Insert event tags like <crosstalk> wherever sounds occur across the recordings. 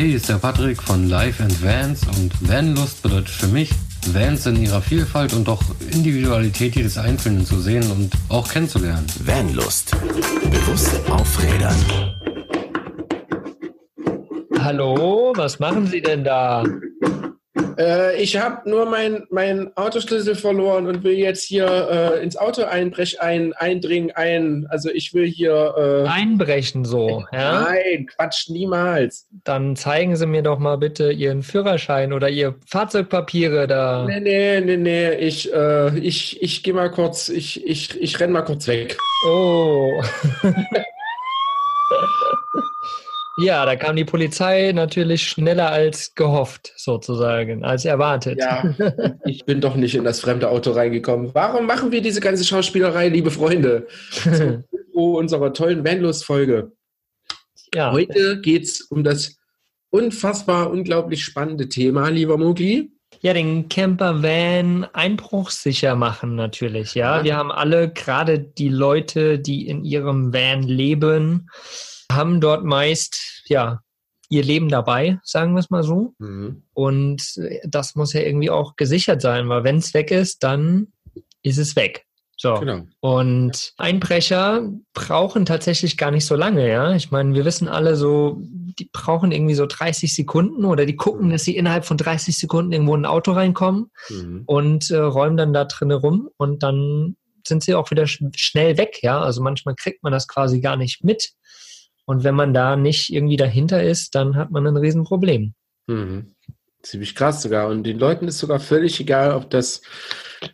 Hey, ist der Patrick von Life and Vans und Vanlust bedeutet für mich, Vans in ihrer Vielfalt und auch Individualität jedes Einzelnen zu sehen und auch kennenzulernen. Vanlust. Bewusst aufrädern. Hallo, was machen Sie denn da? Äh, ich habe nur meinen mein Autoschlüssel verloren und will jetzt hier äh, ins Auto einbrech ein, eindringen, ein. Also ich will hier. Äh, Einbrechen so, ja? Nein, Quatsch, niemals. Dann zeigen Sie mir doch mal bitte Ihren Führerschein oder Ihr Fahrzeugpapiere da. Nee, nee, nee, nee. Ich, äh, ich, ich gehe mal kurz, ich, ich, ich renn mal kurz weg. Oh. <laughs> Ja, da kam die Polizei natürlich schneller als gehofft, sozusagen, als erwartet. Ja, ich bin doch nicht in das fremde Auto reingekommen. Warum machen wir diese ganze Schauspielerei, liebe Freunde? Zu <laughs> unserer tollen Vanlust-Folge. Ja. Heute geht es um das unfassbar, unglaublich spannende Thema, lieber Mogli. Ja, den Camper Van einbruchssicher machen natürlich, ja. Wir haben alle, gerade die Leute, die in ihrem Van leben, haben dort meist, ja, ihr Leben dabei, sagen wir es mal so. Mhm. Und das muss ja irgendwie auch gesichert sein, weil wenn es weg ist, dann ist es weg. So. Genau. Und Einbrecher brauchen tatsächlich gar nicht so lange, ja. Ich meine, wir wissen alle so, die brauchen irgendwie so 30 Sekunden oder die gucken, mhm. dass sie innerhalb von 30 Sekunden irgendwo in ein Auto reinkommen mhm. und äh, räumen dann da drinnen rum und dann sind sie auch wieder sch schnell weg, ja. Also manchmal kriegt man das quasi gar nicht mit, und wenn man da nicht irgendwie dahinter ist, dann hat man ein Riesenproblem. Mhm. Ziemlich krass sogar. Und den Leuten ist sogar völlig egal, ob das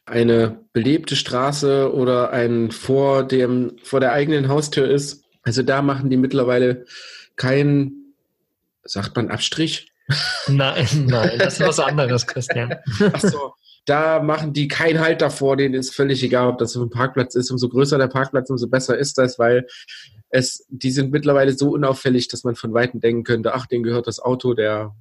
eine belebte Straße oder ein vor dem, vor der eigenen Haustür ist. Also da machen die mittlerweile keinen, sagt man Abstrich? <laughs> Nein, nein, das ist was anderes, Christian. Ach so. Da machen die keinen Halt davor, denen ist völlig egal, ob das auf dem Parkplatz ist. Umso größer der Parkplatz, umso besser ist das, weil es, die sind mittlerweile so unauffällig, dass man von Weitem denken könnte, ach, dem gehört das Auto, der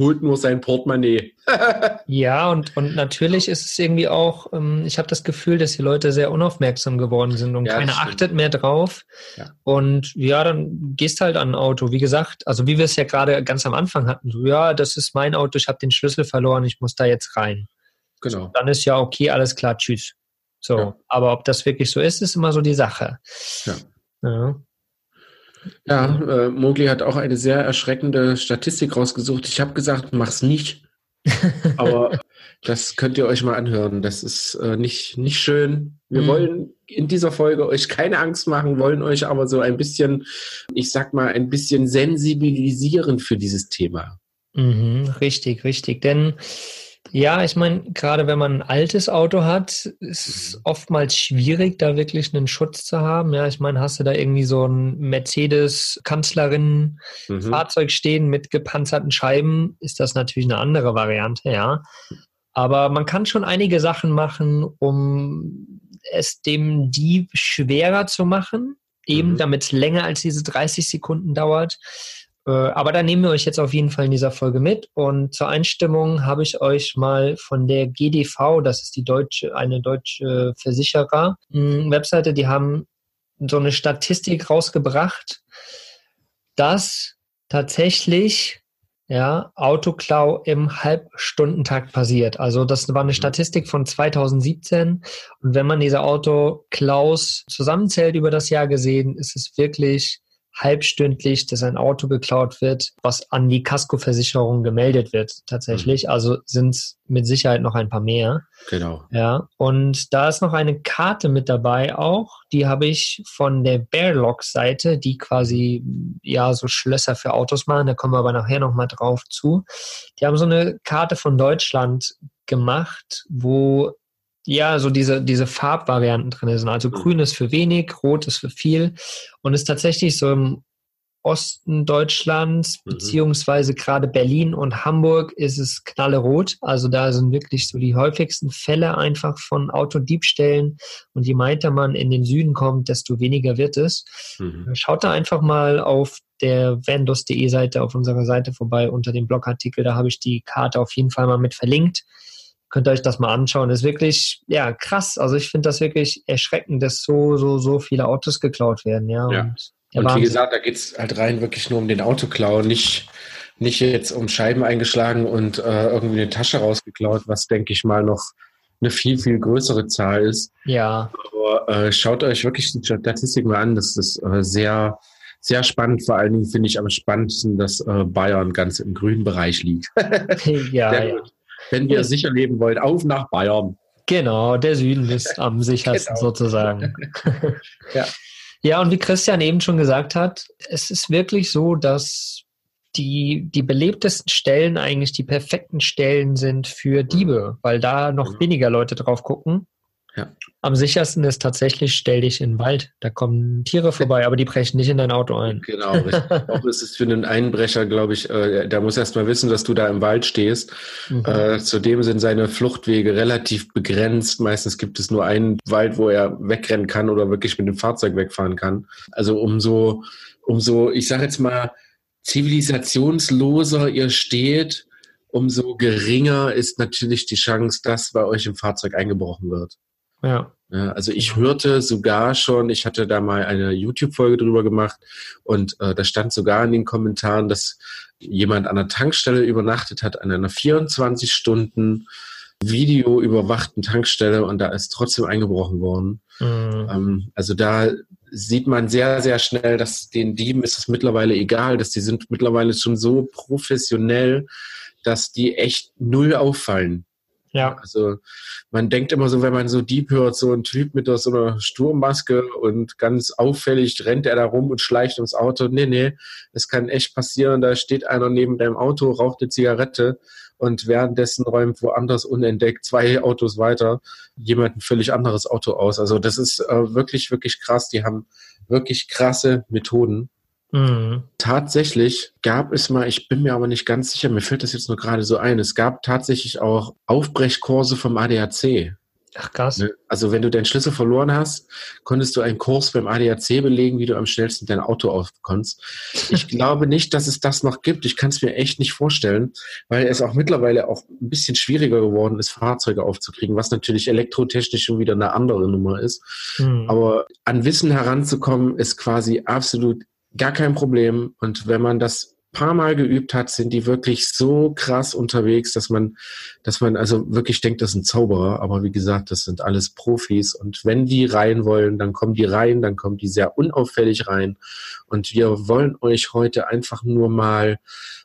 holt nur sein Portemonnaie. <laughs> ja, und, und natürlich ist es irgendwie auch, ähm, ich habe das Gefühl, dass die Leute sehr unaufmerksam geworden sind und ja, keiner achtet mehr drauf. Ja. Und ja, dann gehst halt an ein Auto. Wie gesagt, also wie wir es ja gerade ganz am Anfang hatten, so, ja, das ist mein Auto, ich habe den Schlüssel verloren, ich muss da jetzt rein. Genau. So, dann ist ja okay, alles klar, tschüss. So, ja. aber ob das wirklich so ist, ist immer so die Sache. Ja. Ja. Äh, Mogli hat auch eine sehr erschreckende Statistik rausgesucht. Ich habe gesagt, mach's nicht. <laughs> Aber das könnt ihr euch mal anhören. Das ist äh, nicht, nicht schön. Wir mhm. wollen in dieser Folge euch keine Angst machen, wollen euch aber so ein bisschen, ich sag mal, ein bisschen sensibilisieren für dieses Thema. Mhm, richtig, richtig. Denn ja, ich meine, gerade wenn man ein altes Auto hat, ist es mhm. oftmals schwierig, da wirklich einen Schutz zu haben. Ja, ich meine, hast du da irgendwie so ein Mercedes-Kanzlerin-Fahrzeug mhm. stehen mit gepanzerten Scheiben, ist das natürlich eine andere Variante, ja. Aber man kann schon einige Sachen machen, um es dem Dieb schwerer zu machen, eben mhm. damit es länger als diese 30 Sekunden dauert. Äh, aber da nehmen wir euch jetzt auf jeden Fall in dieser Folge mit. Und zur Einstimmung habe ich euch mal von der GDV, das ist die deutsche, eine deutsche Versicherer, Webseite, die haben so eine Statistik rausgebracht, dass tatsächlich ja, Autoklau im Halbstundentakt passiert. Also das war eine mhm. Statistik von 2017. Und wenn man diese Autoklaus zusammenzählt über das Jahr gesehen, ist es wirklich halbstündlich, dass ein Auto geklaut wird, was an die Kaskoversicherung gemeldet wird tatsächlich. Mhm. Also sind es mit Sicherheit noch ein paar mehr. Genau. Ja, und da ist noch eine Karte mit dabei auch. Die habe ich von der Bearlock-Seite, die quasi ja so Schlösser für Autos machen. Da kommen wir aber nachher nochmal drauf zu. Die haben so eine Karte von Deutschland gemacht, wo ja, so diese, diese Farbvarianten drin sind. Also mhm. grün ist für wenig, rot ist für viel. Und ist tatsächlich so im Osten Deutschlands, mhm. beziehungsweise gerade Berlin und Hamburg ist es knallerot. Also da sind wirklich so die häufigsten Fälle einfach von Autodiebstellen. Und je weiter man in den Süden kommt, desto weniger wird es. Mhm. Schaut da einfach mal auf der vandos.de Seite, auf unserer Seite vorbei unter dem Blogartikel. Da habe ich die Karte auf jeden Fall mal mit verlinkt könnt ihr euch das mal anschauen. Das ist wirklich, ja, krass. Also ich finde das wirklich erschreckend, dass so, so, so viele Autos geklaut werden, ja. ja. Und, und wie gesagt, da geht es halt rein wirklich nur um den Autoklau, nicht nicht jetzt um Scheiben eingeschlagen und äh, irgendwie eine Tasche rausgeklaut, was denke ich mal noch eine viel, viel größere Zahl ist. Ja. Aber äh, schaut euch wirklich die Statistik mal an. Das ist äh, sehr, sehr spannend. Vor allen Dingen finde ich am spannendsten, dass äh, Bayern ganz im grünen Bereich liegt. <laughs> ja, <laughs> ja. Wenn ihr sicher leben wollt, auf nach Bayern. Genau, der Süden ist <laughs> am sichersten genau. sozusagen. <laughs> ja. ja, und wie Christian eben schon gesagt hat, es ist wirklich so, dass die, die belebtesten Stellen eigentlich die perfekten Stellen sind für Diebe, weil da noch genau. weniger Leute drauf gucken. Ja. Am sichersten ist tatsächlich, stell dich in den Wald. Da kommen Tiere vorbei, <laughs> aber die brechen nicht in dein Auto ein. Genau, richtig. <laughs> Auch ist es für einen Einbrecher, glaube ich, äh, der muss erst mal wissen, dass du da im Wald stehst. Mhm. Äh, zudem sind seine Fluchtwege relativ begrenzt. Meistens gibt es nur einen Wald, wo er wegrennen kann oder wirklich mit dem Fahrzeug wegfahren kann. Also umso, umso, ich sage jetzt mal, zivilisationsloser ihr steht, umso geringer ist natürlich die Chance, dass bei euch im Fahrzeug eingebrochen wird. Ja. also ich hörte sogar schon, ich hatte da mal eine YouTube-Folge drüber gemacht und äh, da stand sogar in den Kommentaren, dass jemand an der Tankstelle übernachtet hat, an einer 24 Stunden Video überwachten Tankstelle und da ist trotzdem eingebrochen worden. Mhm. Ähm, also da sieht man sehr, sehr schnell, dass den Dieben ist es mittlerweile egal, dass die sind mittlerweile schon so professionell, dass die echt null auffallen. Ja. Also man denkt immer so, wenn man so Dieb hört, so ein Typ mit so einer Sturmmaske und ganz auffällig rennt er da rum und schleicht ums Auto. Nee, nee, es kann echt passieren, da steht einer neben deinem Auto, raucht eine Zigarette und währenddessen räumt woanders unentdeckt zwei Autos weiter jemand ein völlig anderes Auto aus. Also das ist äh, wirklich, wirklich krass. Die haben wirklich krasse Methoden. Mhm. Tatsächlich gab es mal, ich bin mir aber nicht ganz sicher, mir fällt das jetzt nur gerade so ein, es gab tatsächlich auch Aufbrechkurse vom ADAC. Ach krass. Ne? Also wenn du deinen Schlüssel verloren hast, konntest du einen Kurs beim ADAC belegen, wie du am schnellsten dein Auto aufbekommst. Ich <laughs> glaube nicht, dass es das noch gibt. Ich kann es mir echt nicht vorstellen, weil es auch mittlerweile auch ein bisschen schwieriger geworden ist, Fahrzeuge aufzukriegen, was natürlich elektrotechnisch schon wieder eine andere Nummer ist. Mhm. Aber an Wissen heranzukommen, ist quasi absolut gar kein Problem. Und wenn man das paar Mal geübt hat, sind die wirklich so krass unterwegs, dass man, dass man also wirklich denkt, das sind Zauberer. Aber wie gesagt, das sind alles Profis. Und wenn die rein wollen, dann kommen die rein, dann kommen die sehr unauffällig rein. Und wir wollen euch heute einfach nur mal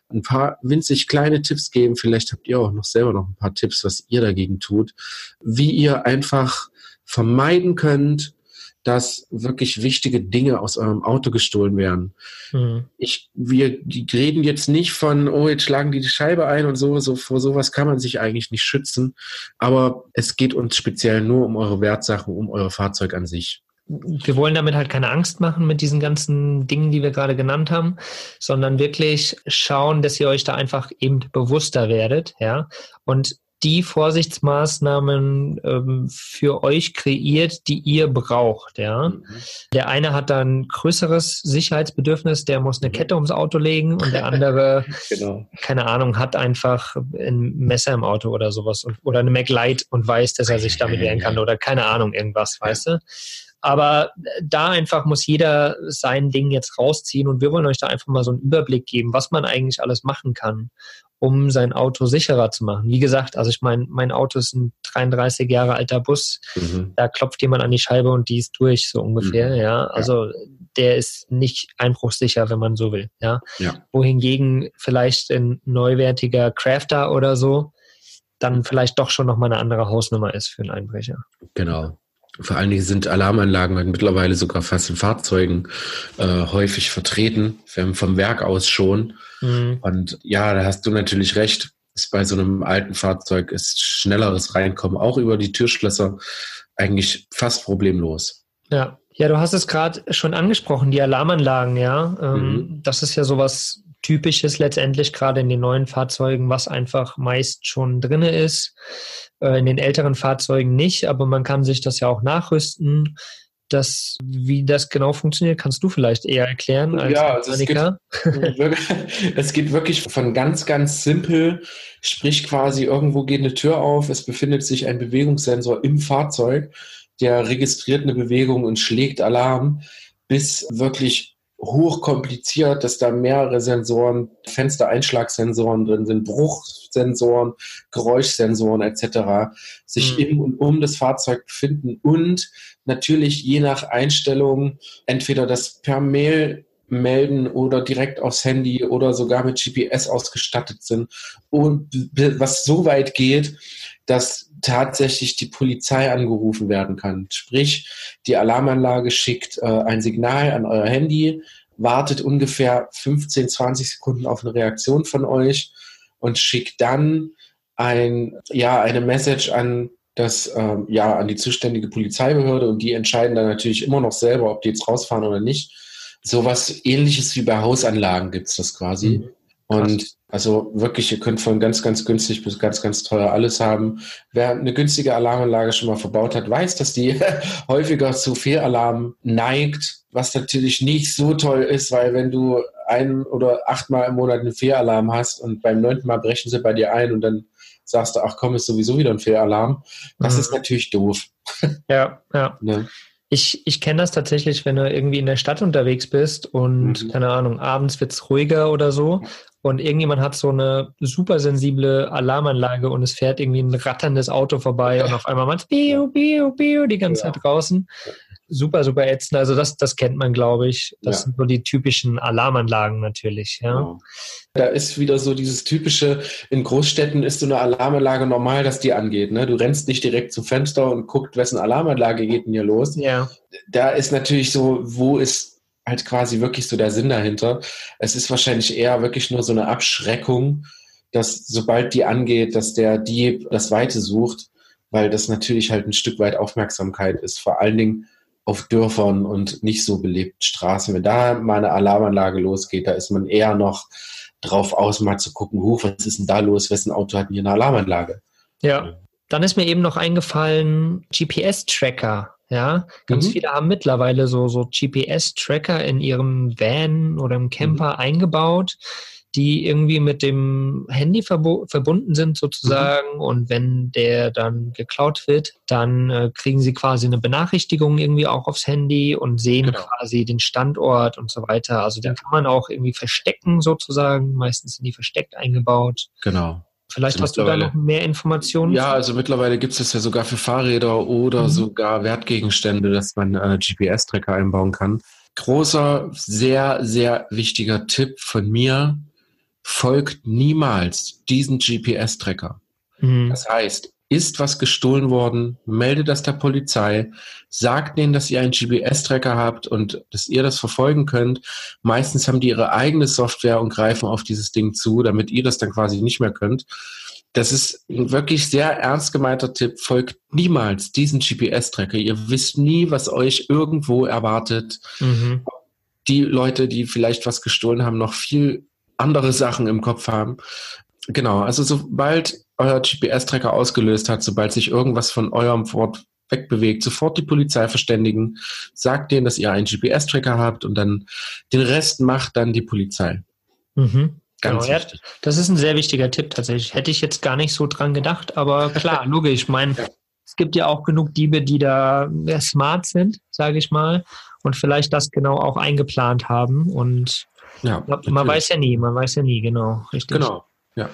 ein paar winzig kleine Tipps geben. Vielleicht habt ihr auch noch selber noch ein paar Tipps, was ihr dagegen tut, wie ihr einfach vermeiden könnt, dass wirklich wichtige Dinge aus eurem Auto gestohlen werden. Mhm. Ich, wir reden jetzt nicht von, oh, jetzt schlagen die die Scheibe ein und so, so, vor sowas kann man sich eigentlich nicht schützen. Aber es geht uns speziell nur um eure Wertsachen, um euer Fahrzeug an sich wir wollen damit halt keine Angst machen mit diesen ganzen Dingen, die wir gerade genannt haben, sondern wirklich schauen, dass ihr euch da einfach eben bewusster werdet, ja. Und die Vorsichtsmaßnahmen ähm, für euch kreiert, die ihr braucht. Ja? Mhm. Der eine hat dann größeres Sicherheitsbedürfnis, der muss eine mhm. Kette ums Auto legen und der andere, <laughs> genau. keine Ahnung, hat einfach ein Messer im Auto oder sowas und, oder eine MacLight und weiß, dass er sich damit wehren kann oder keine Ahnung, irgendwas, weißt du? Aber da einfach muss jeder sein Ding jetzt rausziehen und wir wollen euch da einfach mal so einen Überblick geben, was man eigentlich alles machen kann um sein Auto sicherer zu machen. Wie gesagt, also ich meine, mein Auto ist ein 33 Jahre alter Bus. Mhm. Da klopft jemand an die Scheibe und die ist durch, so ungefähr. Mhm. Ja, also ja. der ist nicht einbruchsicher, wenn man so will. Ja, ja. wohingegen vielleicht ein neuwertiger Crafter oder so dann vielleicht doch schon noch mal eine andere Hausnummer ist für einen Einbrecher. Genau. Vor allen Dingen sind Alarmanlagen halt mittlerweile sogar fast in Fahrzeugen äh, häufig vertreten, vom Werk aus schon. Mhm. Und ja, da hast du natürlich recht. Ist bei so einem alten Fahrzeug ist schnelleres Reinkommen auch über die Türschlösser eigentlich fast problemlos. Ja, ja, du hast es gerade schon angesprochen, die Alarmanlagen, ja. Ähm, mhm. Das ist ja sowas Typisches letztendlich gerade in den neuen Fahrzeugen, was einfach meist schon drin ist. Äh, in den älteren Fahrzeugen nicht, aber man kann sich das ja auch nachrüsten. Das, wie das genau funktioniert, kannst du vielleicht eher erklären als ja, also es, geht, <laughs> es geht wirklich von ganz, ganz simpel, sprich quasi irgendwo geht eine Tür auf, es befindet sich ein Bewegungssensor im Fahrzeug, der registriert eine Bewegung und schlägt Alarm, bis wirklich hochkompliziert, dass da mehrere Sensoren, Fenstereinschlagsensoren drin sind, Bruchsensoren, Geräuschsensoren etc. sich mhm. im und um das Fahrzeug befinden und natürlich je nach Einstellung entweder das per Mail melden oder direkt aufs Handy oder sogar mit GPS ausgestattet sind und was so weit geht, dass tatsächlich die Polizei angerufen werden kann. Sprich, die Alarmanlage schickt äh, ein Signal an euer Handy, wartet ungefähr 15, 20 Sekunden auf eine Reaktion von euch und schickt dann ein, ja, eine Message an das, ähm, ja, an die zuständige Polizeibehörde und die entscheiden dann natürlich immer noch selber, ob die jetzt rausfahren oder nicht. Sowas ähnliches wie bei Hausanlagen gibt's das quasi. Mhm. Und also wirklich, ihr könnt von ganz, ganz günstig bis ganz, ganz teuer alles haben. Wer eine günstige Alarmanlage schon mal verbaut hat, weiß, dass die <laughs> häufiger zu Fehlalarm neigt, was natürlich nicht so toll ist, weil wenn du ein oder achtmal im Monat einen Fehlalarm hast und beim neunten Mal brechen sie bei dir ein und dann sagst du, ach komm, ist sowieso wieder ein Fehlalarm, das mhm. ist natürlich doof. <laughs> Ja, ja. Ne? Ich, ich kenne das tatsächlich, wenn du irgendwie in der Stadt unterwegs bist und, mhm. keine Ahnung, abends wird es ruhiger oder so und irgendjemand hat so eine super sensible Alarmanlage und es fährt irgendwie ein ratterndes Auto vorbei und auf einmal macht Bio, Bio, Bio die ganze ja. Zeit draußen. Super, super ätzend. Also das, das kennt man, glaube ich. Das ja. sind so die typischen Alarmanlagen natürlich. Ja. Genau. Da ist wieder so dieses typische, in Großstädten ist so eine Alarmanlage normal, dass die angeht. Ne? Du rennst nicht direkt zum Fenster und guckst, wessen Alarmanlage geht denn hier los. Ja. Da ist natürlich so, wo ist halt quasi wirklich so der Sinn dahinter. Es ist wahrscheinlich eher wirklich nur so eine Abschreckung, dass sobald die angeht, dass der Dieb das Weite sucht, weil das natürlich halt ein Stück weit Aufmerksamkeit ist, vor allen Dingen auf Dörfern und nicht so belebten Straßen. Wenn da mal eine Alarmanlage losgeht, da ist man eher noch drauf aus, mal zu gucken, huh, was ist denn da los, wessen Auto hat denn hier eine Alarmanlage? Ja, dann ist mir eben noch eingefallen, GPS-Tracker ja, ganz mhm. viele haben mittlerweile so, so GPS-Tracker in ihrem Van oder im Camper mhm. eingebaut, die irgendwie mit dem Handy verbunden sind sozusagen. Mhm. Und wenn der dann geklaut wird, dann äh, kriegen sie quasi eine Benachrichtigung irgendwie auch aufs Handy und sehen genau. quasi den Standort und so weiter. Also den kann man auch irgendwie verstecken sozusagen. Meistens sind die versteckt eingebaut. Genau. Vielleicht also hast du da noch mehr Informationen? Ja, also mittlerweile gibt es das ja sogar für Fahrräder oder mhm. sogar Wertgegenstände, dass man äh, GPS-Tracker einbauen kann. Großer, sehr, sehr wichtiger Tipp von mir, folgt niemals diesen GPS-Tracker. Mhm. Das heißt, ist was gestohlen worden, meldet das der Polizei, sagt denen, dass ihr einen GPS-Tracker habt und dass ihr das verfolgen könnt. Meistens haben die ihre eigene Software und greifen auf dieses Ding zu, damit ihr das dann quasi nicht mehr könnt. Das ist ein wirklich sehr ernst gemeinter Tipp. Folgt niemals diesen GPS-Tracker. Ihr wisst nie, was euch irgendwo erwartet. Mhm. Die Leute, die vielleicht was gestohlen haben, noch viel andere Sachen im Kopf haben. Genau, also sobald euer GPS-Tracker ausgelöst hat, sobald sich irgendwas von eurem Fort wegbewegt, sofort die Polizei verständigen, sagt denen, dass ihr einen GPS-Tracker habt und dann den Rest macht dann die Polizei. Mhm. Ganz genau, wichtig. Das ist ein sehr wichtiger Tipp tatsächlich. Hätte ich jetzt gar nicht so dran gedacht, aber klar, <laughs> logisch. Ich meine, ja. es gibt ja auch genug Diebe, die da smart sind, sage ich mal, und vielleicht das genau auch eingeplant haben. Und ja, man weiß ja nie, man weiß ja nie, genau, richtig. Genau, ja.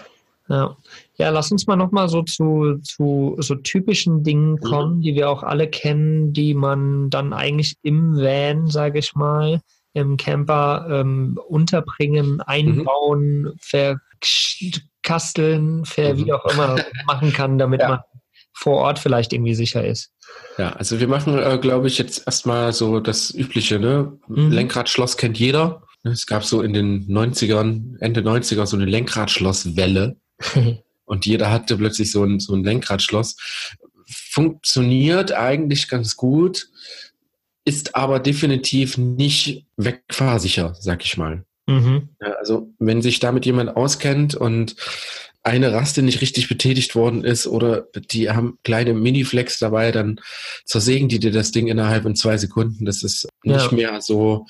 Ja. ja, lass uns mal nochmal so zu, zu so typischen Dingen mhm. kommen, mhm. die wir auch alle kennen, die man dann eigentlich im Van, sage ich mal, im Camper ähm, unterbringen, einbauen, mhm. verkasteln, ver, mhm. wie auch immer machen kann, damit ja. man vor Ort vielleicht irgendwie sicher ist. Ja, also wir machen, äh, glaube ich, jetzt erstmal so das Übliche, ne? Mhm. Lenkradschloss kennt jeder. Es gab so in den 90ern, Ende 90er so eine Lenkradschlosswelle. <laughs> und jeder hatte plötzlich so ein, so ein Lenkradschloss. Funktioniert eigentlich ganz gut, ist aber definitiv nicht wegfahrsicher, sag ich mal. Mhm. Also wenn sich damit jemand auskennt und eine Raste nicht richtig betätigt worden ist oder die haben kleine Mini-Flex dabei, dann zersägen die dir das Ding innerhalb von zwei Sekunden. Das ist nicht ja. mehr so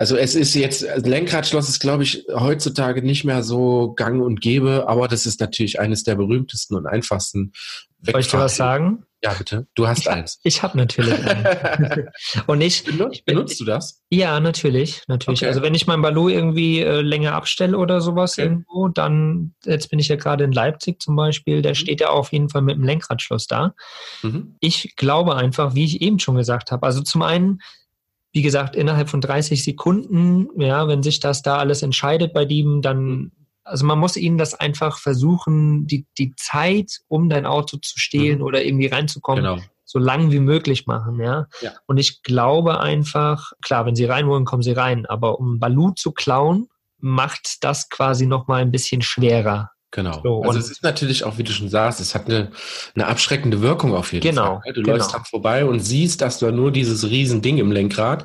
also es ist jetzt, Lenkradschloss ist, glaube ich, heutzutage nicht mehr so gang und gäbe, aber das ist natürlich eines der berühmtesten und einfachsten Soll ich dir was sagen? Ja, bitte. Du hast ich eins. Ich habe natürlich eins. <laughs> Und ich, benutzt, benutzt du das? Ja, natürlich, natürlich. Okay. Also wenn ich mein Baloo irgendwie äh, länger abstelle oder sowas okay. irgendwo, dann, jetzt bin ich ja gerade in Leipzig zum Beispiel, der mhm. steht ja auf jeden Fall mit dem Lenkradschloss da. Mhm. Ich glaube einfach, wie ich eben schon gesagt habe, also zum einen, wie gesagt, innerhalb von 30 Sekunden, ja, wenn sich das da alles entscheidet bei dem, dann also man muss ihnen das einfach versuchen, die, die Zeit, um dein Auto zu stehlen mhm. oder irgendwie reinzukommen, genau. so lang wie möglich machen, ja? ja. Und ich glaube einfach, klar, wenn sie rein wollen, kommen sie rein, aber um Balu zu klauen, macht das quasi nochmal ein bisschen schwerer. Genau. So, also es ist natürlich auch, wie du schon sagst, es hat eine, eine abschreckende Wirkung auf jeden genau, Fall. Du genau. läufst dran vorbei und siehst, dass du nur dieses riesen Ding im Lenkrad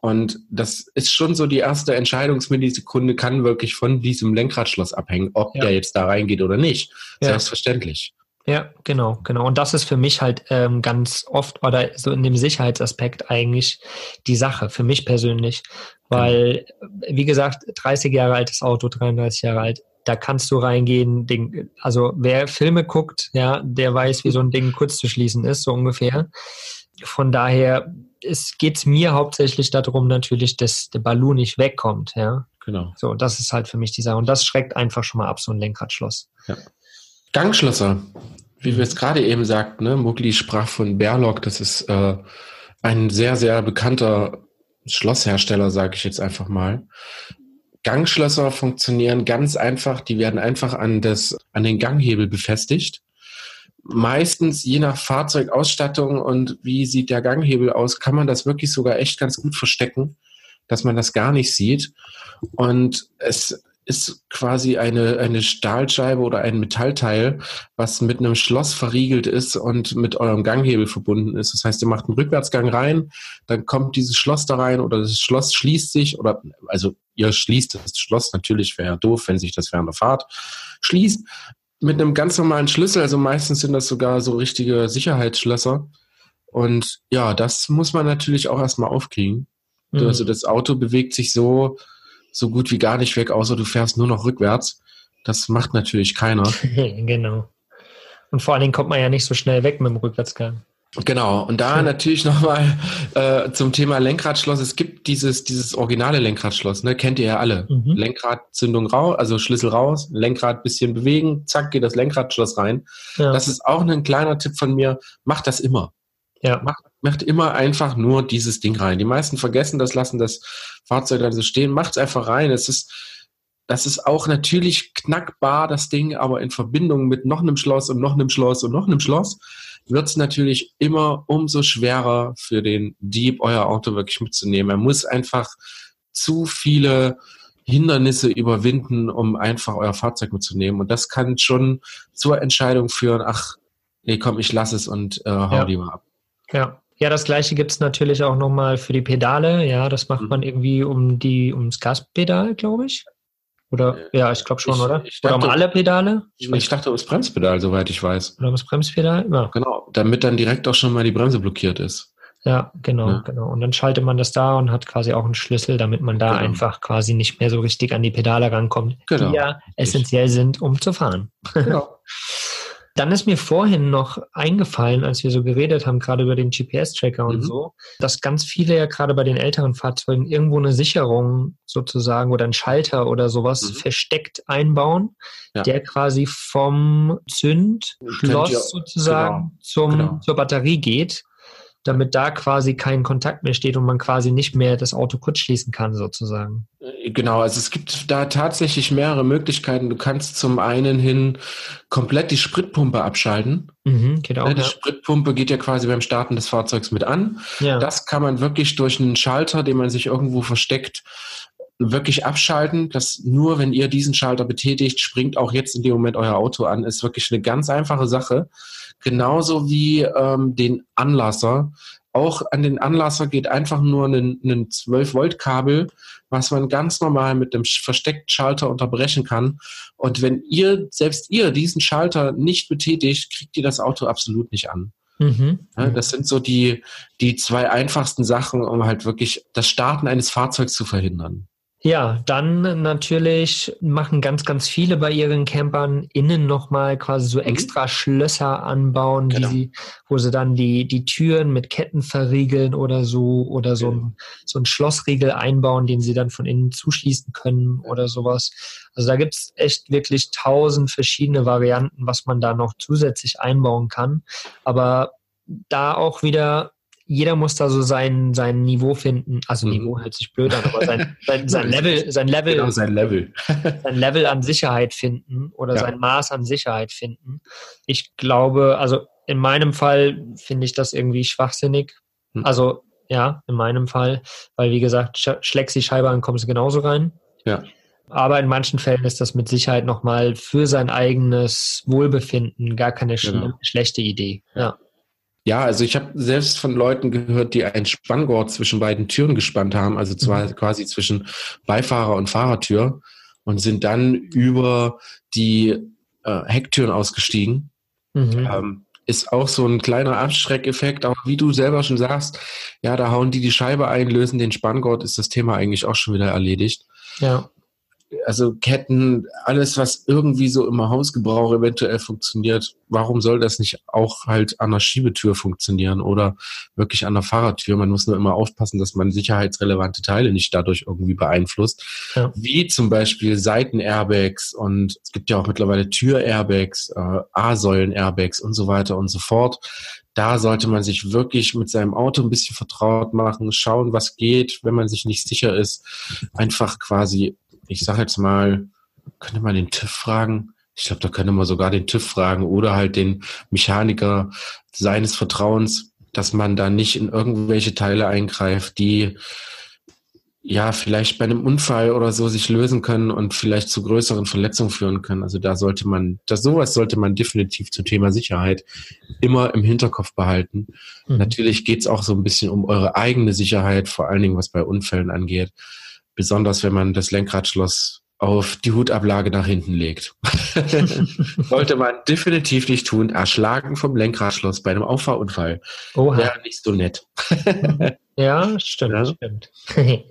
und das ist schon so die erste Entscheidungsmillisekunde kann wirklich von diesem Lenkradschloss abhängen, ob ja. der jetzt da reingeht oder nicht. Ja. Selbstverständlich. Ja, genau, genau. Und das ist für mich halt ähm, ganz oft oder so in dem Sicherheitsaspekt eigentlich die Sache, für mich persönlich. Weil, genau. wie gesagt, 30 Jahre altes Auto, 33 Jahre alt, da kannst du reingehen. Ding, also wer Filme guckt, ja, der weiß, wie so ein Ding kurz zu schließen ist, so ungefähr. Von daher geht es mir hauptsächlich darum natürlich, dass der Balloon nicht wegkommt, ja. Genau. So, das ist halt für mich die Sache. Und das schreckt einfach schon mal ab, so ein Lenkradschloss. Ja. Gangschlösser, wie wir es gerade eben sagten, ne? Mugli sprach von Berlock, das ist äh, ein sehr, sehr bekannter Schlosshersteller, sage ich jetzt einfach mal. Gangschlösser funktionieren ganz einfach. Die werden einfach an, das, an den Ganghebel befestigt. Meistens, je nach Fahrzeugausstattung und wie sieht der Ganghebel aus, kann man das wirklich sogar echt ganz gut verstecken, dass man das gar nicht sieht. Und es ist quasi eine, eine Stahlscheibe oder ein Metallteil, was mit einem Schloss verriegelt ist und mit eurem Ganghebel verbunden ist. Das heißt, ihr macht einen Rückwärtsgang rein, dann kommt dieses Schloss da rein oder das Schloss schließt sich oder, also ihr schließt das Schloss, natürlich wäre ja doof, wenn sich das während der Fahrt schließt, mit einem ganz normalen Schlüssel, also meistens sind das sogar so richtige Sicherheitsschlösser. Und ja, das muss man natürlich auch erstmal aufkriegen. Mhm. Also das Auto bewegt sich so, so gut wie gar nicht weg, außer du fährst nur noch rückwärts. Das macht natürlich keiner. <laughs> genau. Und vor allen Dingen kommt man ja nicht so schnell weg mit dem Rückwärtsgang. Genau, und da natürlich nochmal äh, zum Thema Lenkradschloss. Es gibt dieses, dieses originale Lenkradschloss, ne? kennt ihr ja alle. Mhm. Lenkradzündung raus, also Schlüssel raus, Lenkrad bisschen bewegen, zack, geht das Lenkradschloss rein. Ja. Das ist auch ein kleiner Tipp von mir. Macht das immer. Ja. Macht, macht immer einfach nur dieses Ding rein. Die meisten vergessen das, lassen das Fahrzeug dann so stehen. Macht es einfach rein. Es ist, das ist auch natürlich knackbar, das Ding, aber in Verbindung mit noch einem Schloss und noch einem Schloss und noch einem Schloss wird es natürlich immer umso schwerer für den Dieb, euer Auto wirklich mitzunehmen. Er muss einfach zu viele Hindernisse überwinden, um einfach euer Fahrzeug mitzunehmen. Und das kann schon zur Entscheidung führen, ach, nee, komm, ich lasse es und äh, hau ja. lieber ab. Ja. Ja, das gleiche gibt es natürlich auch nochmal für die Pedale. Ja, das macht mhm. man irgendwie um die, ums Gaspedal, glaube ich. Oder, äh, ja, ich glaube schon, ich, oder? Ich dachte, oder um alle Pedale? Ich, ich dachte ums Bremspedal, soweit ich weiß. Oder ums Bremspedal? Ja. Genau, damit dann direkt auch schon mal die Bremse blockiert ist. Ja, genau, ja. genau. Und dann schaltet man das da und hat quasi auch einen Schlüssel, damit man da genau. einfach quasi nicht mehr so richtig an die Pedale rankommt, genau. die ja essentiell sind, um zu fahren. Genau. <laughs> Dann ist mir vorhin noch eingefallen, als wir so geredet haben, gerade über den GPS-Tracker und mhm. so, dass ganz viele ja gerade bei den älteren Fahrzeugen irgendwo eine Sicherung sozusagen oder einen Schalter oder sowas mhm. versteckt einbauen, ja. der quasi vom Zündschloss sozusagen genau. zum, genau. zur Batterie geht damit da quasi kein Kontakt mehr steht und man quasi nicht mehr das Auto kurz schließen kann, sozusagen. Äh, genau, also es gibt da tatsächlich mehrere Möglichkeiten. Du kannst zum einen hin komplett die Spritpumpe abschalten. Mhm, geht auch, die ja. Spritpumpe geht ja quasi beim Starten des Fahrzeugs mit an. Ja. Das kann man wirklich durch einen Schalter, den man sich irgendwo versteckt, wirklich abschalten, dass nur wenn ihr diesen Schalter betätigt, springt auch jetzt in dem Moment euer Auto an. Ist wirklich eine ganz einfache Sache. Genauso wie ähm, den Anlasser. Auch an den Anlasser geht einfach nur ein, ein 12-Volt-Kabel, was man ganz normal mit dem versteckten Schalter unterbrechen kann. Und wenn ihr, selbst ihr diesen Schalter nicht betätigt, kriegt ihr das Auto absolut nicht an. Mhm. Ja, das sind so die, die zwei einfachsten Sachen, um halt wirklich das Starten eines Fahrzeugs zu verhindern. Ja, dann natürlich machen ganz, ganz viele bei ihren Campern innen nochmal quasi so Mhm. extra Schlösser anbauen, Genau. sie, wo sie dann die, die Türen mit Ketten verriegeln oder so oder so Genau. ein, so ein Schlossriegel einbauen, den sie dann von innen zuschließen können oder sowas. Also da gibt's echt wirklich tausend verschiedene Varianten, was man da noch zusätzlich einbauen kann. Aber da auch wieder jeder muss da so sein, sein Niveau finden. Also Mhm. Niveau hört sich blöd an, aber sein, <laughs> sein, sein Level, sein Level, Genau, sein Level. <laughs> sein Level an Sicherheit finden oder Ja. sein Maß an Sicherheit finden. Ich glaube, also in meinem Fall finde ich das irgendwie schwachsinnig. Hm. Also ja, in meinem Fall, weil wie gesagt, sch schlägst die Scheibe an, kommst du genauso rein. Ja. Aber in manchen Fällen ist das mit Sicherheit nochmal für sein eigenes Wohlbefinden gar keine Genau. schlechte Idee. Ja. Ja, also ich habe selbst von Leuten gehört, die ein Spanngurt zwischen beiden Türen gespannt haben, also zwar Mhm. quasi zwischen Beifahrer und Fahrertür und sind dann über die äh, Hecktüren ausgestiegen. Mhm. Ähm, ist auch so ein kleiner Abschreckeffekt, aber wie du selber schon sagst, ja, da hauen die die Scheibe ein, lösen den Spanngurt, ist das Thema eigentlich auch schon wieder erledigt. ja. Also Ketten, alles, was irgendwie so im Hausgebrauch eventuell funktioniert, warum soll das nicht auch halt an der Schiebetür funktionieren oder wirklich an der Fahrradtür? Man muss nur immer aufpassen, dass man sicherheitsrelevante Teile nicht dadurch irgendwie beeinflusst. Ja. Wie zum Beispiel Seitenairbags und es gibt ja auch mittlerweile Tür-Airbags, äh, A-Säulen-Airbags und so weiter und so fort. Da sollte man sich wirklich mit seinem Auto ein bisschen vertraut machen, schauen, was geht, wenn man sich nicht sicher ist. Einfach quasi ich sag jetzt mal, könnte man den TÜV fragen? Ich glaube, da könnte man sogar den TÜV fragen oder halt den Mechaniker seines Vertrauens, dass man da nicht in irgendwelche Teile eingreift, die ja vielleicht bei einem Unfall oder so sich lösen können und vielleicht zu größeren Verletzungen führen können. Also da sollte man, das sowas sollte man definitiv zum Thema Sicherheit immer im Hinterkopf behalten. Mhm. Natürlich geht's auch so ein bisschen um eure eigene Sicherheit, vor allen Dingen was bei Unfällen angeht besonders wenn man das Lenkradschloss auf die Hutablage nach hinten legt. <laughs> Sollte man definitiv nicht tun. Erschlagen vom Lenkradschloss bei einem Auffahrunfall. Oha. Wäre nicht so nett. <laughs> Ja, stimmt, Ja. stimmt. <laughs>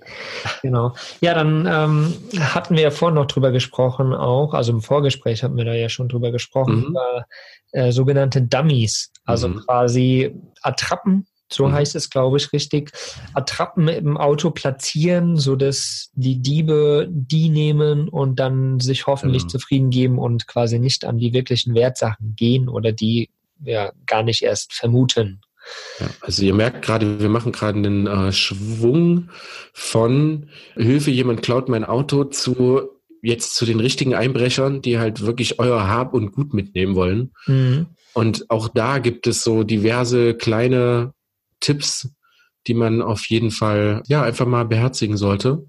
genau. Ja, dann ähm, hatten wir ja vorhin noch drüber gesprochen, auch, also im Vorgespräch hatten wir da ja schon drüber gesprochen, Mhm. über äh, sogenannte Dummies, also Mhm. quasi Attrappen, so Mhm. heißt es, glaube ich, richtig, Attrappen im Auto platzieren, so dass die Diebe die nehmen und dann sich hoffentlich Genau. zufrieden geben und quasi nicht an die wirklichen Wertsachen gehen oder die ja gar nicht erst vermuten. Ja, also ihr merkt gerade, wir machen gerade einen äh, Schwung von Hilfe, jemand klaut mein Auto zu jetzt zu den richtigen Einbrechern, die halt wirklich euer Hab und Gut mitnehmen wollen. Mhm. Und auch da gibt es so diverse kleine Tipps, die man auf jeden Fall ja einfach mal beherzigen sollte.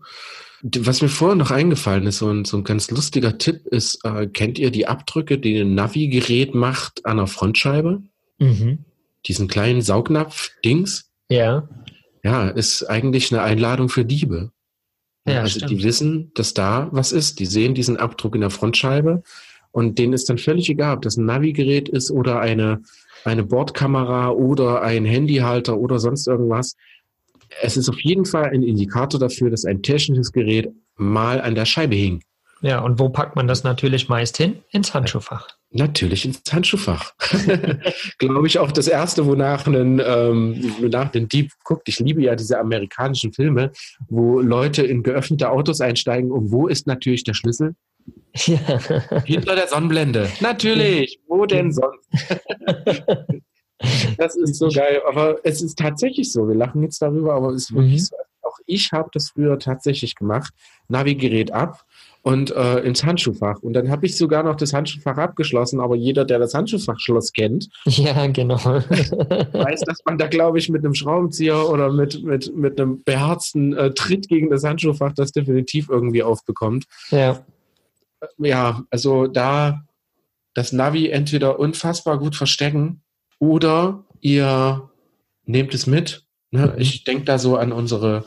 Was mir vorher noch eingefallen ist, so ein, so ein ganz lustiger Tipp ist, äh, kennt ihr die Abdrücke, die ein Navi-Gerät macht an der Frontscheibe? Mhm. Diesen kleinen Saugnapf-Dings? Ja. Ja, ist eigentlich eine Einladung für Diebe. Ja, also stimmt. die wissen, dass da was ist. Die sehen diesen Abdruck in der Frontscheibe und denen ist dann völlig egal, ob das ein Navigerät ist oder eine, eine Bordkamera oder ein Handyhalter oder sonst irgendwas. Es ist auf jeden Fall ein Indikator dafür, dass ein technisches Gerät mal an der Scheibe hing. Ja, und wo packt man das natürlich meist hin? Ins Handschuhfach. Natürlich ins Handschuhfach. <laughs> Glaube ich auch das erste, wonach ein, ähm, wonach ein Dieb guckt. Ich liebe ja diese amerikanischen Filme, wo Leute in geöffnete Autos einsteigen und wo ist natürlich der Schlüssel? Ja. Hinter der Sonnenblende. Natürlich. Wo denn sonst? das ist so geil. Aber es ist tatsächlich so. Wir lachen jetzt darüber, aber es ist wirklich Mhm. so. Auch ich habe das früher tatsächlich gemacht. Navigerät ab und äh, ins Handschuhfach. Und dann habe ich sogar noch das Handschuhfach abgeschlossen. Aber jeder, der das Handschuhfachschloss kennt, ja, genau. weiß, dass man da, glaube ich, mit einem Schraubenzieher oder mit, mit, mit einem beherzten äh, Tritt gegen das Handschuhfach das definitiv irgendwie aufbekommt. ja. Ja, also da das Navi entweder unfassbar gut verstecken oder ihr nehmt es mit. Ne? Mhm. Ich denke da so an unsere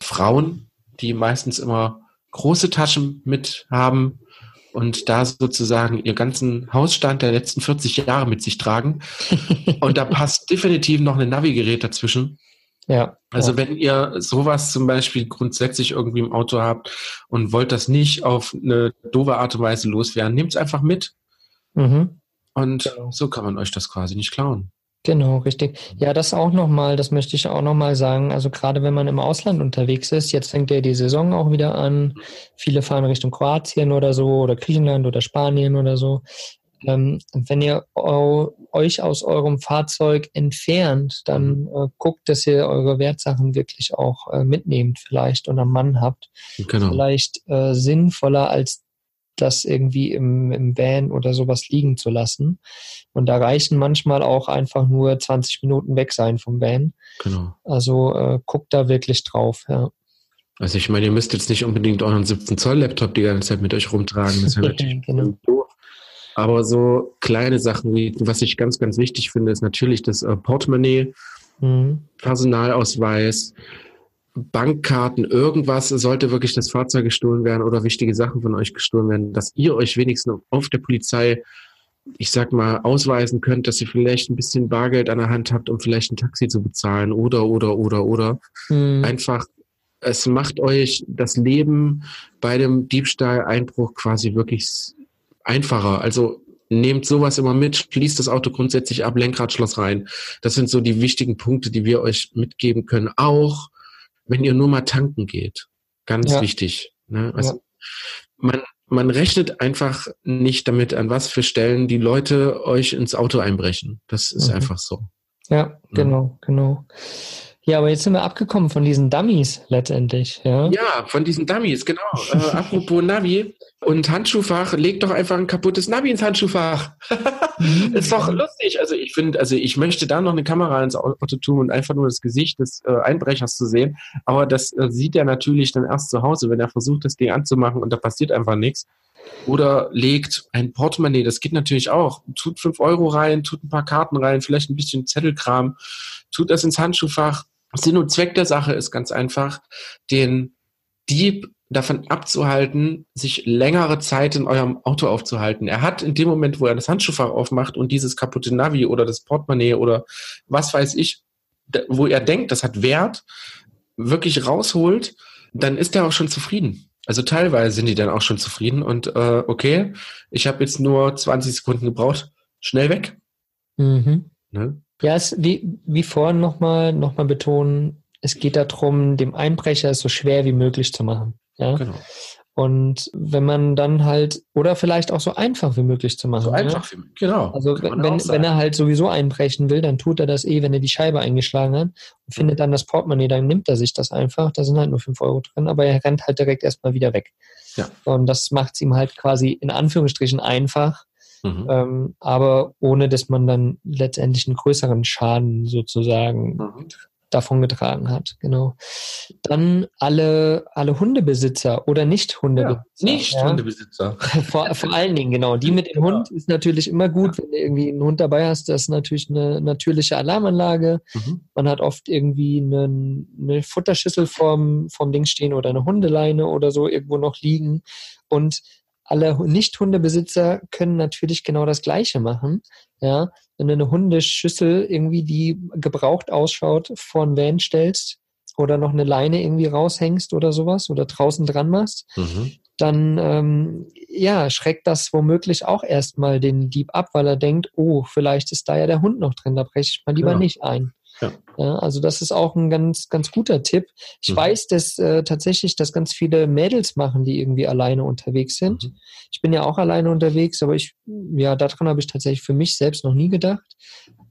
Frauen, die meistens immer große Taschen mit haben und da sozusagen ihr ganzen Hausstand der letzten 40 Jahre mit sich tragen. <laughs> Und da passt definitiv noch ein Navigerät dazwischen. Ja. Also wenn ihr sowas zum Beispiel grundsätzlich irgendwie im Auto habt und wollt das nicht auf eine doofe Art und Weise loswerden, nehmt es einfach mit. Mhm. Und Genau. so kann man euch das quasi nicht klauen. Genau, richtig. Ja, das auch nochmal, das möchte ich auch nochmal sagen. Also gerade wenn man im Ausland unterwegs ist, jetzt fängt ja die Saison auch wieder an. Viele fahren Richtung Kroatien oder so oder Griechenland oder Spanien oder so. Ähm, wenn ihr euch aus eurem Fahrzeug entfernt, dann äh, guckt, dass ihr eure Wertsachen wirklich auch äh, mitnehmt vielleicht und am Mann habt. Genau. Vielleicht äh, sinnvoller als das irgendwie im, im Van oder sowas liegen zu lassen. Und da reichen manchmal auch einfach nur 20 Minuten weg sein vom Van. genau. Also äh, guckt da wirklich drauf, ja. Also ich meine, ihr müsst jetzt nicht unbedingt euren 17 Zoll Laptop die ganze Zeit mit euch rumtragen. Das wäre <laughs> natürlich Genau. doof. Aber so kleine Sachen, wie, was ich ganz, ganz wichtig finde, ist natürlich das äh, Portemonnaie, Mhm. Personalausweis, Bankkarten, irgendwas sollte wirklich das Fahrzeug gestohlen werden oder wichtige Sachen von euch gestohlen werden, dass ihr euch wenigstens auf der Polizei, ich sag mal, ausweisen könnt, dass ihr vielleicht ein bisschen Bargeld an der Hand habt, um vielleicht ein Taxi zu bezahlen oder, oder, oder, oder. Mhm. Einfach, es macht euch das Leben bei dem Diebstahl, Einbruch quasi wirklich einfacher. Also nehmt sowas immer mit, schließt das Auto grundsätzlich ab, Lenkradschloss rein. Das sind so die wichtigen Punkte, die wir euch mitgeben können. Auch wenn ihr nur mal tanken geht. Ganz Ja. wichtig. Ne? Also man, man rechnet einfach nicht damit, an was für Stellen die Leute euch ins Auto einbrechen. Das ist Mhm. einfach so. Ja, genau, genau. Ja, aber jetzt sind wir abgekommen von diesen Dummies letztendlich, ja. Ja, von diesen Dummies, genau. Äh, apropos Navi und Handschuhfach, leg doch einfach ein kaputtes Navi ins Handschuhfach. <laughs> ist doch lustig. Also ich finde, also ich möchte da noch eine Kamera ins Auto tun und einfach nur das Gesicht des äh, Einbrechers zu sehen. Aber das äh, sieht er natürlich dann erst zu Hause, wenn er versucht, das Ding anzumachen und da passiert einfach nichts. Oder legt ein Portemonnaie, das geht natürlich auch. Tut fünf Euro rein, tut ein paar Karten rein, vielleicht ein bisschen Zettelkram, tut das ins Handschuhfach. Sinn und Zweck der Sache ist ganz einfach, den Dieb davon abzuhalten, sich längere Zeit in eurem Auto aufzuhalten. Er hat in dem Moment, wo er das Handschuhfach aufmacht und dieses kaputte Navi oder das Portemonnaie oder was weiß ich, wo er denkt, das hat Wert, wirklich rausholt, dann ist er auch schon zufrieden. Also teilweise sind die dann auch schon zufrieden und äh, okay, ich habe jetzt nur 20 Sekunden gebraucht, schnell weg. Mhm. Ne? Ja, es, wie, wie vorhin nochmal noch mal betonen, es geht darum, dem Einbrecher es so schwer wie möglich zu machen. Ja? Genau. Und wenn man dann halt, oder vielleicht auch so einfach wie möglich zu machen. So ja? einfach, wie- genau. Also wenn, wenn, er halt sowieso einbrechen will, dann tut er das eh, wenn er die Scheibe eingeschlagen hat und findet dann das Portemonnaie, dann nimmt er sich das einfach. Da sind halt nur fünf Euro drin, aber er rennt halt direkt erstmal wieder weg. Ja. Und das macht es ihm halt quasi in Anführungsstrichen einfach, Mhm. ähm, aber ohne dass man dann letztendlich einen größeren Schaden sozusagen Mhm. Davon getragen hat. Genau. Dann alle, alle Hundebesitzer oder nicht Hundebesitzer. Ja, nicht ja? Vor, vor allen Dingen, genau. Die mit dem Hund ist natürlich immer gut, wenn du irgendwie einen Hund dabei hast. Das ist natürlich eine natürliche Alarmanlage. Mhm. Man hat oft irgendwie eine, eine Futterschüssel vorm, vorm Ding stehen oder eine Hundeleine oder so irgendwo noch liegen. Und alle Nicht-Hundebesitzer können natürlich genau das Gleiche machen. Ja, wenn du eine Hundeschüssel irgendwie, die gebraucht ausschaut, vor ein Van stellst oder noch eine Leine irgendwie raushängst oder sowas oder draußen dran machst, Mhm. dann ähm, ja, schreckt das womöglich auch erstmal den Dieb ab, weil er denkt, oh, vielleicht ist da ja der Hund noch drin, da breche ich mal lieber Genau. nicht ein. Ja. Ja, also das ist auch ein ganz, ganz guter Tipp. Ich Mhm. weiß, dass äh, tatsächlich das ganz viele Mädels machen, die irgendwie alleine unterwegs sind. Mhm. Ich bin ja auch alleine unterwegs, aber ich, ja, daran habe ich tatsächlich für mich selbst noch nie gedacht.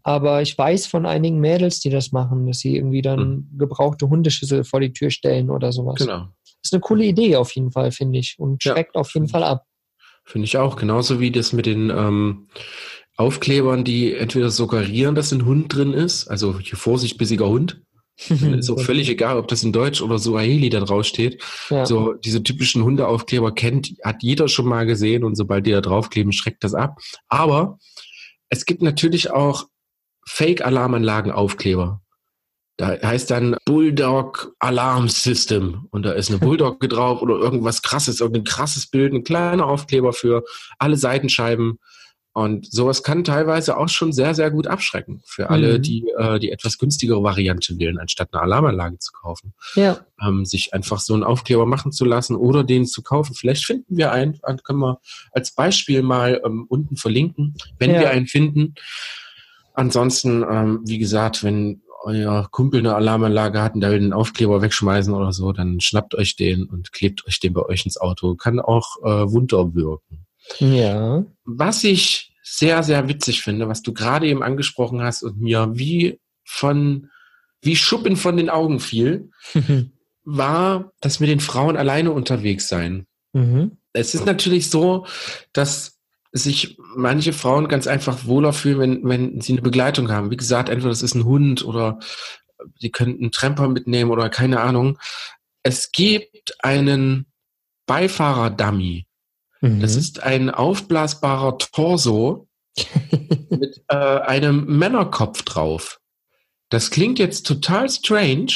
Aber ich weiß von einigen Mädels, die das machen, dass sie irgendwie dann gebrauchte Hundeschüssel vor die Tür stellen oder sowas. Mhm. Genau. Das ist eine coole Idee auf jeden Fall, finde ich. Und Ja. schreckt auf jeden Fall ab. Finde ich auch. Genauso wie das mit den ähm, Aufklebern, die entweder suggerieren, dass ein Hund drin ist, also hier Vorsicht, bissiger Hund. <laughs> Ist auch völlig egal, ob das in Deutsch oder Suaheli da drauf steht. Ja. So diese typischen Hundeaufkleber kennt, hat jeder schon mal gesehen und sobald die da draufkleben, schreckt das ab. Aber es gibt natürlich auch Fake-Alarmanlagen-Aufkleber. Da heißt dann Bulldog Alarm System und da ist eine Bulldog drauf oder irgendwas krasses, irgendein krasses Bild, ein kleiner Aufkleber für alle Seitenscheiben. Und sowas kann teilweise auch schon sehr, sehr gut abschrecken für alle, Mhm. die äh, die etwas günstigere Variante wählen, anstatt eine Alarmanlage zu kaufen. Ja. Ähm, sich einfach so einen Aufkleber machen zu lassen oder den zu kaufen. Vielleicht finden wir einen, dann können wir als Beispiel mal ähm, unten verlinken, wenn Ja. wir einen finden. Ansonsten, ähm, wie gesagt, wenn euer Kumpel eine Alarmanlage hat und der will den Aufkleber wegschmeißen oder so, dann schnappt euch den und klebt euch den bei euch ins Auto. Kann auch äh, Wunder wirken. Ja. Was ich sehr, sehr witzig finde, was du gerade eben angesprochen hast und mir wie von, wie Schuppen von den Augen fiel, <laughs> war das mit den Frauen alleine unterwegs sein. mhm. Es ist natürlich so, dass sich manche Frauen ganz einfach wohler fühlen, wenn, wenn sie eine Begleitung haben. Wie gesagt, entweder das ist ein Hund oder sie können einen Tramper mitnehmen oder keine Ahnung. Es gibt einen Beifahrer-Dummy. Mhm. Das ist ein aufblasbarer Torso <laughs> mit äh, einem Männerkopf drauf. Das klingt jetzt total strange,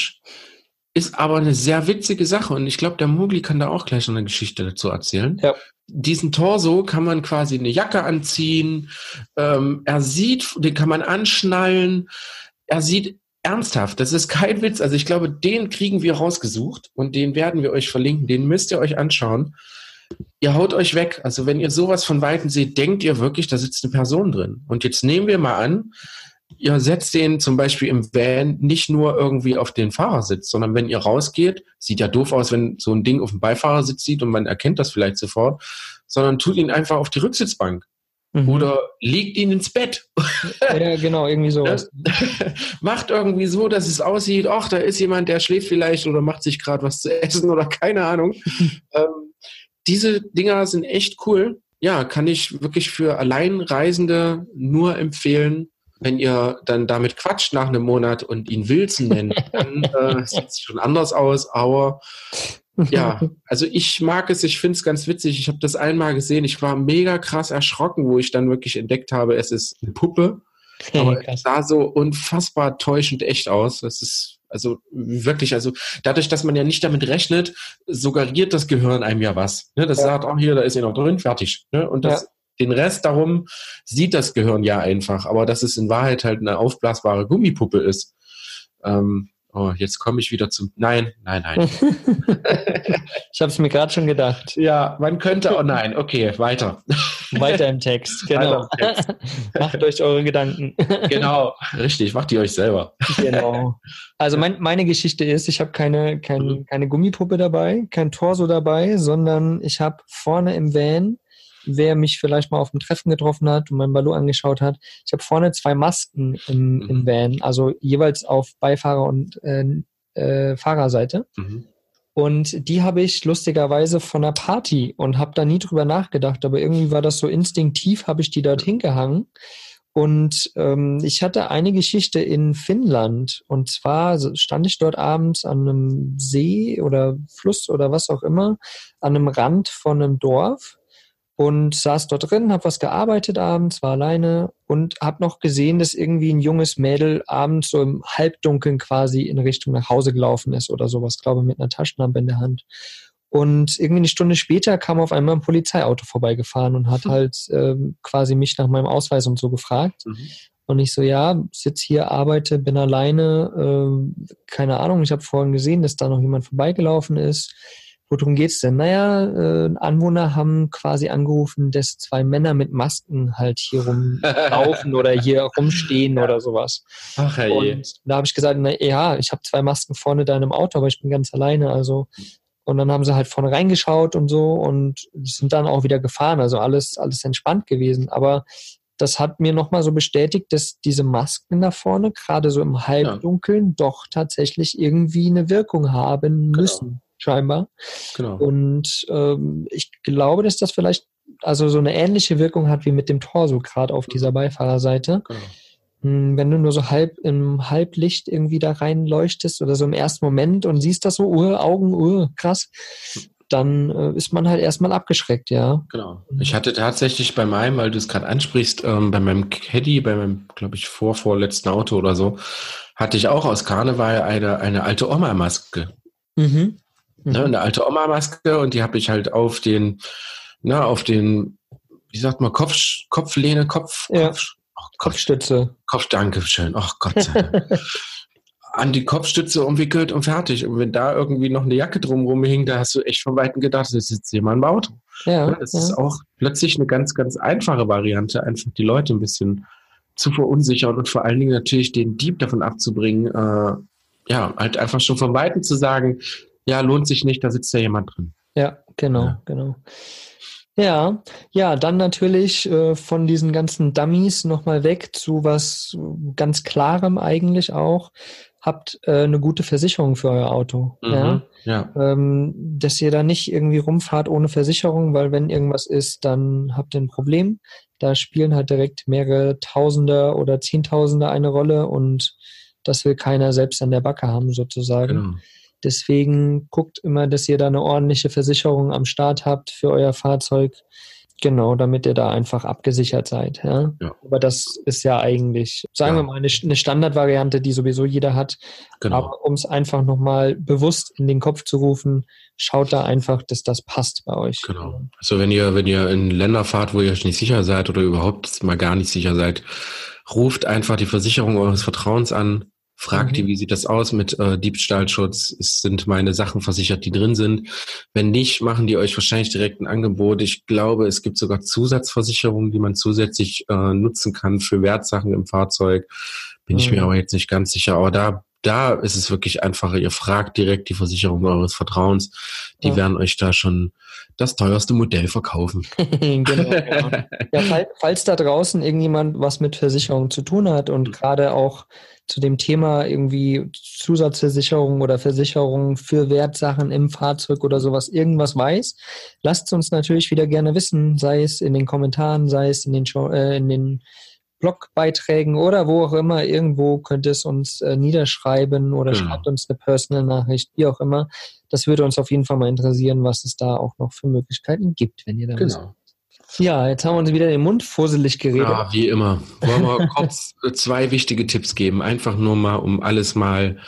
ist aber eine sehr witzige Sache und ich glaube, der Mugli kann da auch gleich noch eine Geschichte dazu erzählen. Ja. Diesen Torso kann man quasi eine Jacke anziehen, ähm, er sieht, den kann man anschnallen, er sieht ernsthaft, das ist kein Witz, also ich glaube, den kriegen wir rausgesucht und den werden wir euch verlinken, den müsst ihr euch anschauen. Ihr haut euch weg. Also wenn ihr sowas von Weitem seht, denkt ihr wirklich, da sitzt eine Person drin. Und jetzt nehmen wir mal an, ihr setzt den zum Beispiel im Van nicht nur irgendwie auf den Fahrersitz, sondern wenn ihr rausgeht, sieht ja doof aus, wenn so ein Ding auf dem Beifahrersitz sieht und man erkennt das vielleicht sofort, sondern tut ihn einfach auf die Rücksitzbank Mhm. oder legt ihn ins Bett. Ja, genau, irgendwie <laughs> sowas. macht irgendwie so, dass es aussieht, ach, da ist jemand, der schläft vielleicht oder macht sich gerade was zu essen oder keine Ahnung. <laughs> ähm, diese Dinger sind echt cool. Ja, kann ich wirklich für Alleinreisende nur empfehlen. Wenn ihr dann damit quatscht nach einem Monat und ihn Wilson nennt, dann <laughs> äh, sieht es schon anders aus. Aber ja, also ich mag es, ich finde es ganz witzig. Ich habe das einmal gesehen, ich war mega krass erschrocken, wo ich dann wirklich entdeckt habe, es ist eine Puppe. Aber es sah so unfassbar täuschend echt aus. Das ist also wirklich, also dadurch, dass man ja nicht damit rechnet, suggeriert das Gehirn einem ja was. Ne? Das Ja. sagt, auch hier, da ist ja noch drin, fertig. Ne? Und das, den Rest darum sieht das Gehirn ja einfach. Aber dass es in Wahrheit halt eine aufblasbare Gummipuppe ist. Ähm, oh, jetzt komme ich wieder zum. Nein, nein, nein. <laughs> Ich habe es mir gerade schon gedacht. ja, man könnte. Oh nein, okay, weiter. Weiter im Text, <laughs> genau. Weiter <laughs> Macht euch eure Gedanken. Genau, richtig, macht die euch selber. genau. Also mein, meine Geschichte ist, ich habe keine, kein, Mhm. keine Gummipuppe dabei, kein Torso dabei, sondern ich habe vorne im Van, wer mich vielleicht mal auf dem Treffen getroffen hat und mein Ballo angeschaut hat, ich habe vorne zwei Masken im, im Mhm. Van, also jeweils auf Beifahrer- und äh, äh, Fahrerseite. Mhm. Und die habe ich lustigerweise von einer Party und habe da nie drüber nachgedacht, aber irgendwie war das so instinktiv, habe ich die dort hingehangen. Und ähm, ich hatte eine Geschichte in Finnland. Und zwar stand ich dort abends an einem See oder Fluss oder was auch immer, an einem Rand von einem Dorf und saß dort drin, habe was gearbeitet abends, war alleine und habe noch gesehen, dass irgendwie ein junges Mädel abends so im Halbdunkeln quasi in Richtung nach Hause gelaufen ist oder sowas, glaube mit einer Taschenlampe in der Hand. Und irgendwie eine Stunde später kam auf einmal ein Polizeiauto vorbeigefahren und hat halt ähm, quasi mich nach meinem Ausweis und so gefragt. Mhm. Und ich so, ja, sitz hier, arbeite, bin alleine, äh, keine Ahnung, ich habe vorhin gesehen, dass da noch jemand vorbeigelaufen ist. Worum geht's denn? Naja, äh, Anwohner haben quasi angerufen, dass zwei Männer mit Masken halt hier rumlaufen <laughs> oder hier rumstehen oder sowas. Ach herrje. Und da habe ich gesagt, na ja, ich habe zwei Masken vorne da in einem Auto, aber ich bin ganz alleine. Also und dann haben sie halt vorne reingeschaut und so und sind dann auch wieder gefahren. Also alles, alles entspannt gewesen. Aber das hat mir nochmal so bestätigt, dass diese Masken da vorne, gerade so im Halbdunkeln, doch tatsächlich irgendwie eine Wirkung haben müssen, scheinbar. Genau. Und ähm, ich glaube, dass das vielleicht also so eine ähnliche Wirkung hat wie mit dem Torso, gerade auf dieser Beifahrerseite. genau. Hm, Wenn du nur so halb im Halblicht irgendwie da reinleuchtest oder so im ersten Moment und siehst das so, uh, Augen, uh, krass, dann äh, ist man halt erstmal abgeschreckt, ja. Genau. Ich hatte tatsächlich bei meinem, weil du es gerade ansprichst, ähm, bei meinem Caddy, bei meinem, glaube ich, vorvorletzten Auto oder so, hatte ich auch aus Karneval eine, eine alte Oma-Maske. Mhm. Ne, eine alte Oma-Maske und die habe ich halt auf den, na, auf den, wie sagt man, Kopf, Kopflehne, Kopf, Ja. Kopf, oh Kopfstütze. Kopf, danke schön. Ach Gott sei Dank. <laughs> An die Kopfstütze umwickelt und fertig. Und wenn da irgendwie noch eine Jacke drumrum hing, da hast du echt von Weitem gedacht, das sitzt jemand im Auto. Ja, Ja, das ja. ist auch plötzlich eine ganz, ganz einfache Variante, einfach die Leute ein bisschen zu verunsichern und vor allen Dingen natürlich den Dieb davon abzubringen, äh, ja, halt einfach schon von Weitem zu sagen, ja, lohnt sich nicht, da sitzt ja jemand drin. Ja, genau, Ja. genau. Ja, ja, dann natürlich äh, von diesen ganzen Dummies nochmal weg zu was ganz Klarem eigentlich auch. Habt äh, eine gute Versicherung für euer Auto. Ja? Mhm. ja. ähm, dass ihr da nicht irgendwie rumfahrt ohne Versicherung, weil wenn irgendwas ist, dann habt ihr ein Problem. Da spielen halt direkt mehrere Tausender oder Zehntausender eine Rolle und das will keiner selbst an der Backe haben sozusagen. Genau. Deswegen guckt immer, dass ihr da eine ordentliche Versicherung am Start habt für euer Fahrzeug. Genau, damit ihr da einfach abgesichert seid. Ja? Ja. Aber das ist ja eigentlich, sagen Ja. wir mal, eine, eine Standardvariante, die sowieso jeder hat. Genau. Aber um es einfach nochmal bewusst in den Kopf zu rufen, schaut da einfach, dass das passt bei euch. Genau. Also wenn ihr, wenn ihr in Länder fahrt, wo ihr euch nicht sicher seid oder überhaupt mal gar nicht sicher seid, ruft einfach die Versicherung eures Vertrauens an, fragt Mhm. die, wie sieht das aus mit äh, Diebstahlschutz? Es sind meine Sachen versichert, die drin sind. Wenn nicht, machen die euch wahrscheinlich direkt ein Angebot. Ich glaube, es gibt sogar Zusatzversicherungen, die man zusätzlich äh, nutzen kann für Wertsachen im Fahrzeug. Bin ich Mhm. mir aber jetzt nicht ganz sicher. Aber da, da ist es wirklich einfacher. Ihr fragt direkt die Versicherung eures Vertrauens. Die Ja. werden euch da schon das teuerste Modell verkaufen. <laughs> genau, genau. Ja, fall, falls da draußen irgendjemand was mit Versicherung zu tun hat und gerade auch zu dem Thema irgendwie Zusatzversicherung oder Versicherung für Wertsachen im Fahrzeug oder sowas irgendwas weiß, lasst uns natürlich wieder gerne wissen, sei es in den Kommentaren, sei es in den, Show, äh, in den Blogbeiträgen oder wo auch immer. Irgendwo könnt ihr es uns äh, niederschreiben oder Genau. schreibt uns eine Personal-Nachricht, wie auch immer. Das würde uns auf jeden Fall mal interessieren, was es da auch noch für Möglichkeiten gibt, wenn ihr da wisst. Genau. Ja, jetzt haben wir uns wieder den Mund fusselig geredet. Ja, wie immer. Wollen wir <laughs> kurz äh, zwei wichtige Tipps geben. Einfach nur mal, um alles mal.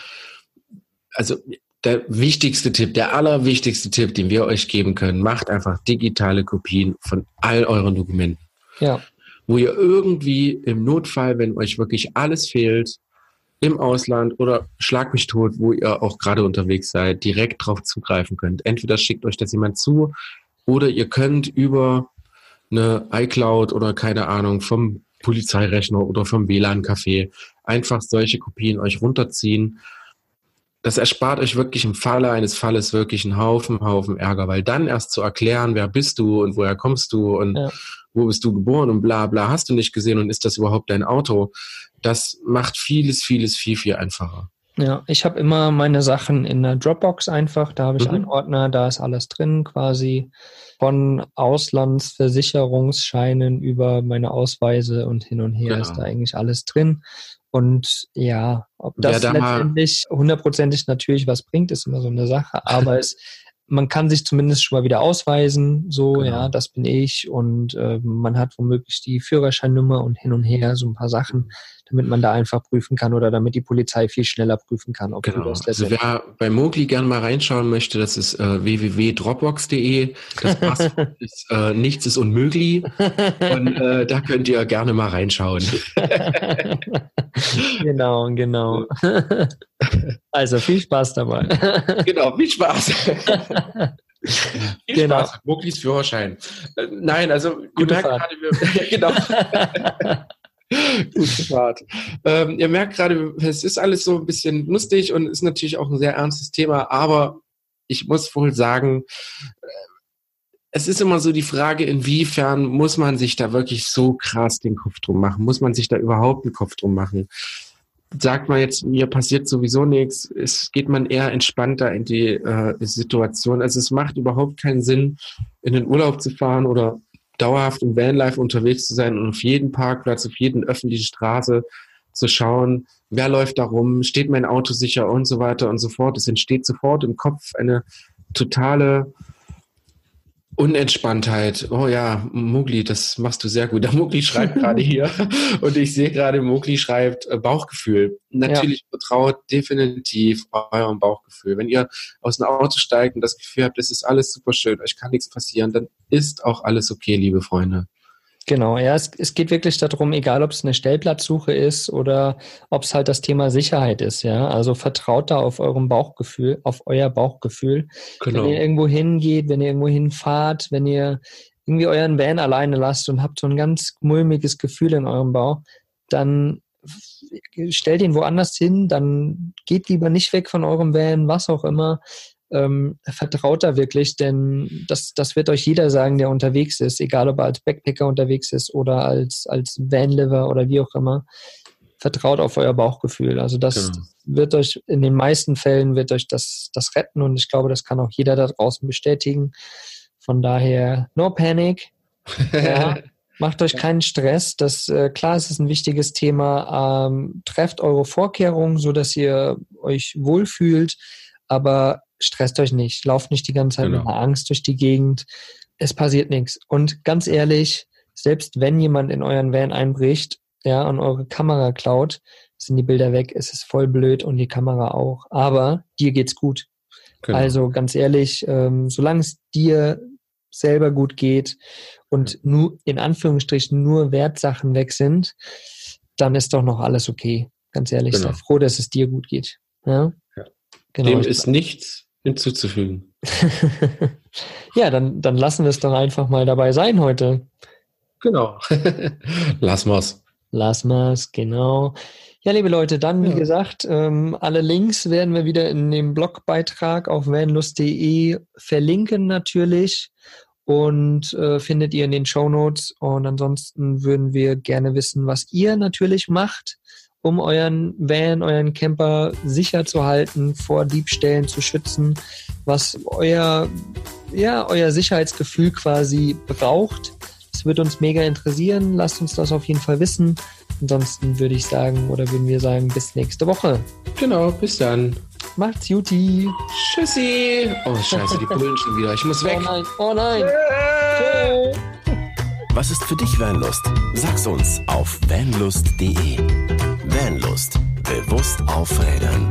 Also der wichtigste Tipp, der allerwichtigste Tipp, den wir euch geben können, macht einfach digitale Kopien von all euren Dokumenten. Ja, Wo ihr irgendwie im Notfall, wenn euch wirklich alles fehlt, im Ausland oder schlag mich tot, wo ihr auch gerade unterwegs seid, direkt drauf zugreifen könnt. Entweder schickt euch das jemand zu oder ihr könnt über eine iCloud oder keine Ahnung vom Polizeirechner oder vom WLAN-Café einfach solche Kopien euch runterziehen. Das erspart euch wirklich im Falle eines Falles wirklich einen Haufen, Haufen Ärger, weil dann erst zu erklären, wer bist du und woher kommst du und Ja. Wo bist du geboren und bla bla, hast du nicht gesehen und ist das überhaupt dein Auto? Das macht vieles, vieles viel, viel einfacher. ja. Ich habe immer meine Sachen in der Dropbox einfach. Da habe ich Mhm. einen Ordner, da ist alles drin quasi. Von Auslandsversicherungsscheinen über meine Ausweise und hin und her Genau. ist da eigentlich alles drin. Und ja, ob das Wer da letztendlich hundertprozentig natürlich was bringt, ist immer so eine Sache. Aber <laughs> es, man kann sich zumindest schon mal wieder ausweisen, so, Genau. ja, das bin ich. Und äh, man hat womöglich die Führerscheinnummer und hin und her, so ein paar Sachen, damit man da einfach prüfen kann oder damit die Polizei viel schneller prüfen kann, ob Genau. das Also wer bei Mogli gerne mal reinschauen möchte, das ist äh, www.dropbox.de. Das <laughs> Passwort ist äh, nichts ist unmöglich. Und äh, da könnt ihr gerne mal reinschauen. <laughs> genau, genau. <laughs> also viel Spaß dabei. genau, viel Spaß. Viel Genau. Spaß Moglis Führerschein. Äh, nein, also Gute Fahrt. gerade, wir, genau. <laughs> Gute Fahrt. Ähm, ihr merkt gerade, es ist alles so ein bisschen lustig und ist natürlich auch ein sehr ernstes Thema, aber ich muss wohl sagen, äh, es ist immer so die Frage, inwiefern muss man sich da wirklich so krass den Kopf drum machen? Muss man sich da überhaupt einen Kopf drum machen? Sagt man jetzt, mir passiert sowieso nichts, es geht man eher entspannter in die äh, Situation. Also es macht überhaupt keinen Sinn, in den Urlaub zu fahren oder dauerhaft im Vanlife unterwegs zu sein und auf jeden Parkplatz, auf jeden öffentlichen Straße zu schauen, wer läuft da rum, steht mein Auto sicher und so weiter und so fort. Es entsteht sofort im Kopf eine totale Unentspanntheit. Oh ja, Mugli, das machst du sehr gut. Der Mugli schreibt <laughs> gerade hier und ich sehe gerade, Mugli schreibt äh, Bauchgefühl. Natürlich vertraut definitiv eurem Bauchgefühl. Wenn ihr aus einem Auto steigt und das Gefühl habt, es ist alles super schön, euch kann nichts passieren, dann ist auch alles okay, liebe Freunde. Genau, ja, es, es geht wirklich darum, egal ob es eine Stellplatzsuche ist oder ob es halt das Thema Sicherheit ist, ja. Also vertraut da auf eurem Bauchgefühl, auf euer Bauchgefühl. Genau. Wenn ihr irgendwo hingeht, wenn ihr irgendwo hinfahrt, wenn ihr irgendwie euren Van alleine lasst und habt so ein ganz mulmiges Gefühl in eurem Bauch, dann stellt ihn woanders hin, dann geht lieber nicht weg von eurem Van, was auch immer. Ähm, vertraut da wirklich, denn das, das wird euch jeder sagen, der unterwegs ist, egal ob er als Backpacker unterwegs ist oder als, als Vanliver oder wie auch immer. Vertraut auf euer Bauchgefühl. Also das genau. wird euch in den meisten Fällen wird euch das, das retten und ich glaube, das kann auch jeder da draußen bestätigen. Von daher, no panic. Ja, <laughs> macht euch keinen Stress. Das, äh, klar, es ist ein wichtiges Thema. Ähm, trefft eure Vorkehrungen, so dass ihr euch wohlfühlt, aber stresst euch nicht. Lauft nicht die ganze Zeit genau. mit einer Angst durch die Gegend. Es passiert nichts. Und ganz ehrlich, selbst wenn jemand in euren Van einbricht, ja, und eure Kamera klaut, sind die Bilder weg, es ist voll blöd und die Kamera auch. Aber dir geht's gut. Genau. Also ganz ehrlich, ähm, solange es dir selber gut geht und nur in Anführungsstrichen nur Wertsachen weg sind, dann ist doch noch alles okay. Ganz ehrlich, genau. sei froh, dass es dir gut geht. Ja? ja. Genau. Dem ist nichts hinzuzufügen. <laughs> ja, dann, dann lassen wir es doch einfach mal dabei sein heute. Genau. <laughs> Lass mal's. Lass mal's, genau. Ja, liebe Leute, dann wie ja. gesagt, ähm, alle Links werden wir wieder in dem Blogbeitrag auf vanlust.de verlinken natürlich und äh, findet ihr in den Show Notes. Und ansonsten würden wir gerne wissen, was ihr natürlich macht, um euren Van, euren Camper sicher zu halten, vor Diebstählen zu schützen, was euer, ja, euer Sicherheitsgefühl quasi braucht. Das würde uns mega interessieren. Lasst uns das auf jeden Fall wissen. Ansonsten würde ich sagen, oder würden wir sagen, bis nächste Woche. Genau, bis dann. Macht's Juti. Tschüssi. Oh, scheiße, die Bullen schon wieder. Ich muss weg. Oh nein, oh nein. Yeah. Was ist für dich Vanlust? Sag's uns auf vanlust.de. Vanlust. Bewusst aufrädern.